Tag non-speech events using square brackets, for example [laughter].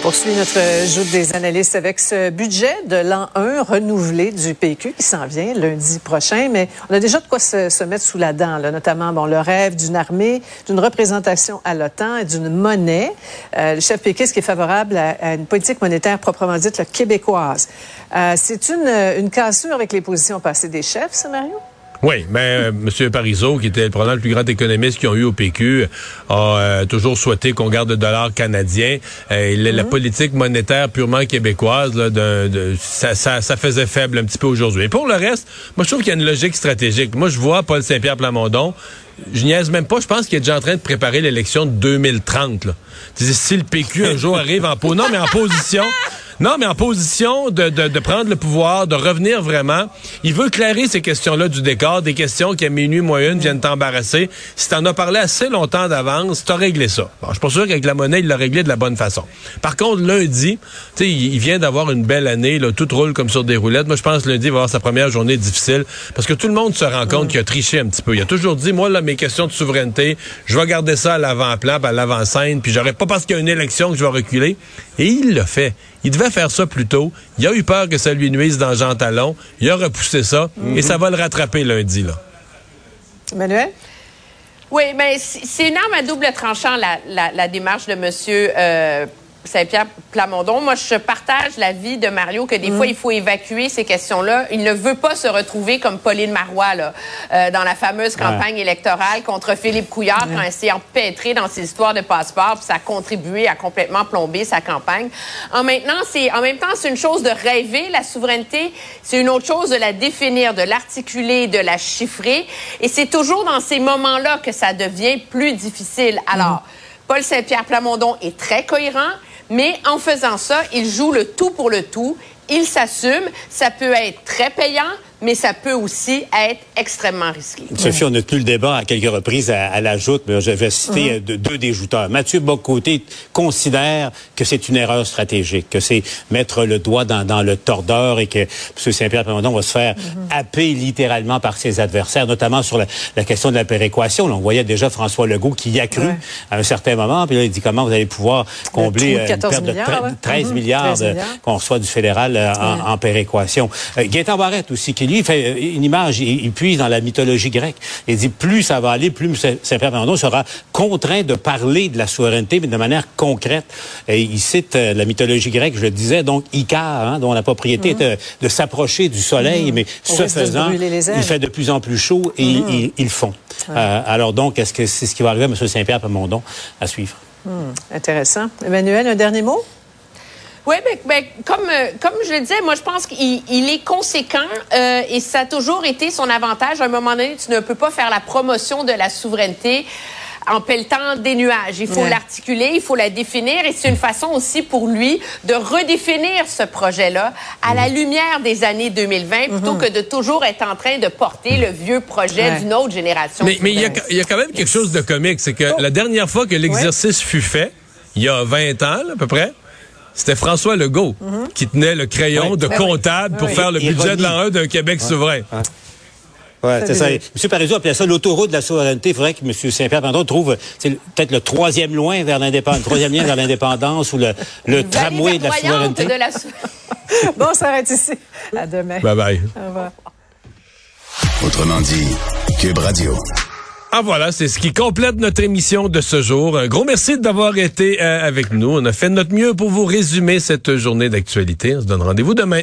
Poursuit notre joute des analystes avec ce budget de l'an 1 renouvelé du PQ qui s'en vient lundi prochain. Mais on a déjà de quoi se, mettre sous la dent, là, notamment bon, le rêve d'une armée, d'une représentation à l'OTAN et d'une monnaie. Euh, le chef péquiste qui est favorable à, une politique monétaire proprement dite le québécoise. Euh, c'est une, une cassure avec les positions passées des chefs, ça, Mario? Oui, mais euh, M. Parizeau, qui était probablement le plus grand économiste qu'ils ont eu au PQ, a euh, toujours souhaité qu'on garde le dollar canadien. Euh, La mhm. politique monétaire purement québécoise, là, de, ça, ça, ça, faisait faible un petit peu aujourd'hui. Et pour le reste, moi, je trouve qu'il y a une logique stratégique. Moi, je vois Paul Saint-Pierre Plamondon, je niaise même pas, je pense qu'il est déjà en train de préparer l'élection de 2030. Là. Si le PQ un jour arrive en... non, mais en position... Non, mais en position de, de, prendre le pouvoir, de revenir vraiment. Il veut clairer ces questions-là du décor, des questions qui à minuit, moins une, viennent t'embarrasser. Si t'en as parlé assez longtemps d'avance, t'as réglé ça. Bon, je suis pas sûr qu'avec la monnaie, il l'a réglé de la bonne façon. Par contre, lundi, tu sais, il, vient d'avoir une belle année, là, tout roule comme sur des roulettes. Moi, je pense que lundi, il va avoir sa première journée difficile parce que tout le monde se rend compte qu'il a triché un petit peu. Il a toujours dit, moi, mes questions de souveraineté, je vais garder ça à l'avant-plan, à l'avant-scène, puis j'aurais pas parce qu'il y a une élection que je vais reculer. Et il l'a fait. Il devait faire ça plus tôt. Il a eu peur que ça lui nuise dans Jean Talon. Il a repoussé ça et ça va le rattraper lundi. Là. Emmanuel? Oui, mais c'est une arme à double tranchant, la, démarche de monsieur euh, Saint-Pierre Plamondon. Moi, je partage l'avis de Mario que des fois, mm. il faut évacuer ces questions-là. Il ne veut pas se retrouver comme Pauline Marois là, euh, dans la fameuse campagne électorale contre Philippe Couillard quand elle s'est empêtrée dans ses histoires de passeport, puis ça a contribué à complètement plomber sa campagne. En, maintenant, c'est, en même temps, c'est une chose de rêver la souveraineté, c'est une autre chose de la définir, de l'articuler, de la chiffrer. Et c'est toujours dans ces moments-là que ça devient plus difficile. Alors, mm. Paul Saint-Pierre Plamondon est très cohérent. Mais en faisant ça, il joue le tout pour le tout. Il s'assume. Ça peut être très payant, mais ça peut aussi être extrêmement risqué. Sophie, on a tenu le débat à quelques reprises à, la joute, mais je vais citer mhm. deux des jouteurs. Mathieu Bocoté considère que c'est une erreur stratégique, que c'est mettre le doigt dans, le tordeur et que M. Saint-Pierre Plamondon va se faire mhm. happer littéralement par ses adversaires, notamment sur la, question de la péréquation. on voyait déjà François Legault qui y a cru à un certain moment, puis là, il dit comment vous allez pouvoir combler euh, une perte de 13, milliards, mhm. qu'on reçoit du fédéral euh, en, péréquation. Euh, Barrette aussi, qui lui, il fait une image, il, puise dans la mythologie grecque. Il dit, plus ça va aller, plus Saint-Pierre Plamondon sera contraint de parler de la souveraineté, mais de manière concrète. Et il cite euh, la mythologie grecque, je le disais, donc Icare, hein, dont la propriété est de, s'approcher du soleil, mhm. mais ce faisant, il fait de plus en plus chaud et ils, mhm. font. Euh, alors donc, est-ce que c'est ce qui va arriver à M. Saint-Pierre Plamondon à suivre? Hmm, intéressant. Emmanuel, un dernier mot? Oui, ben, ben, comme, euh, comme je le disais, moi, je pense qu'il est conséquent euh, et ça a toujours été son avantage. À un moment donné, tu ne peux pas faire la promotion de la souveraineté en pelletant des nuages. Il faut l'articuler, il faut la définir et c'est une façon aussi pour lui de redéfinir ce projet-là à la lumière des années 2020 plutôt que de toujours être en train de porter le vieux projet d'une autre génération. Mais il y, y, a quand même quelque chose de comique, c'est que la dernière fois que l'exercice fut fait, il y a 20 ans à peu près, c'était François Legault qui tenait le crayon de ben comptable pour faire le budget de l'an 1 d'un Québec souverain. Oui, c'est ça. M. Parizeau appelait ça l'autoroute de la souveraineté. Il faudrait que M. Saint-Pierre trouve peut-être le troisième loin vers l'indépendance, troisième lien vers l'indépendance ou le, le tramway de la souveraineté. [laughs] bon, ça s'arrête ici. À demain. Bye bye. Au revoir. Autrement dit, Cube Radio. Ah voilà, c'est ce qui complète notre émission de ce jour. Un gros merci d'avoir été euh, avec nous. On a fait notre mieux pour vous résumer cette journée d'actualité. On se donne rendez-vous demain.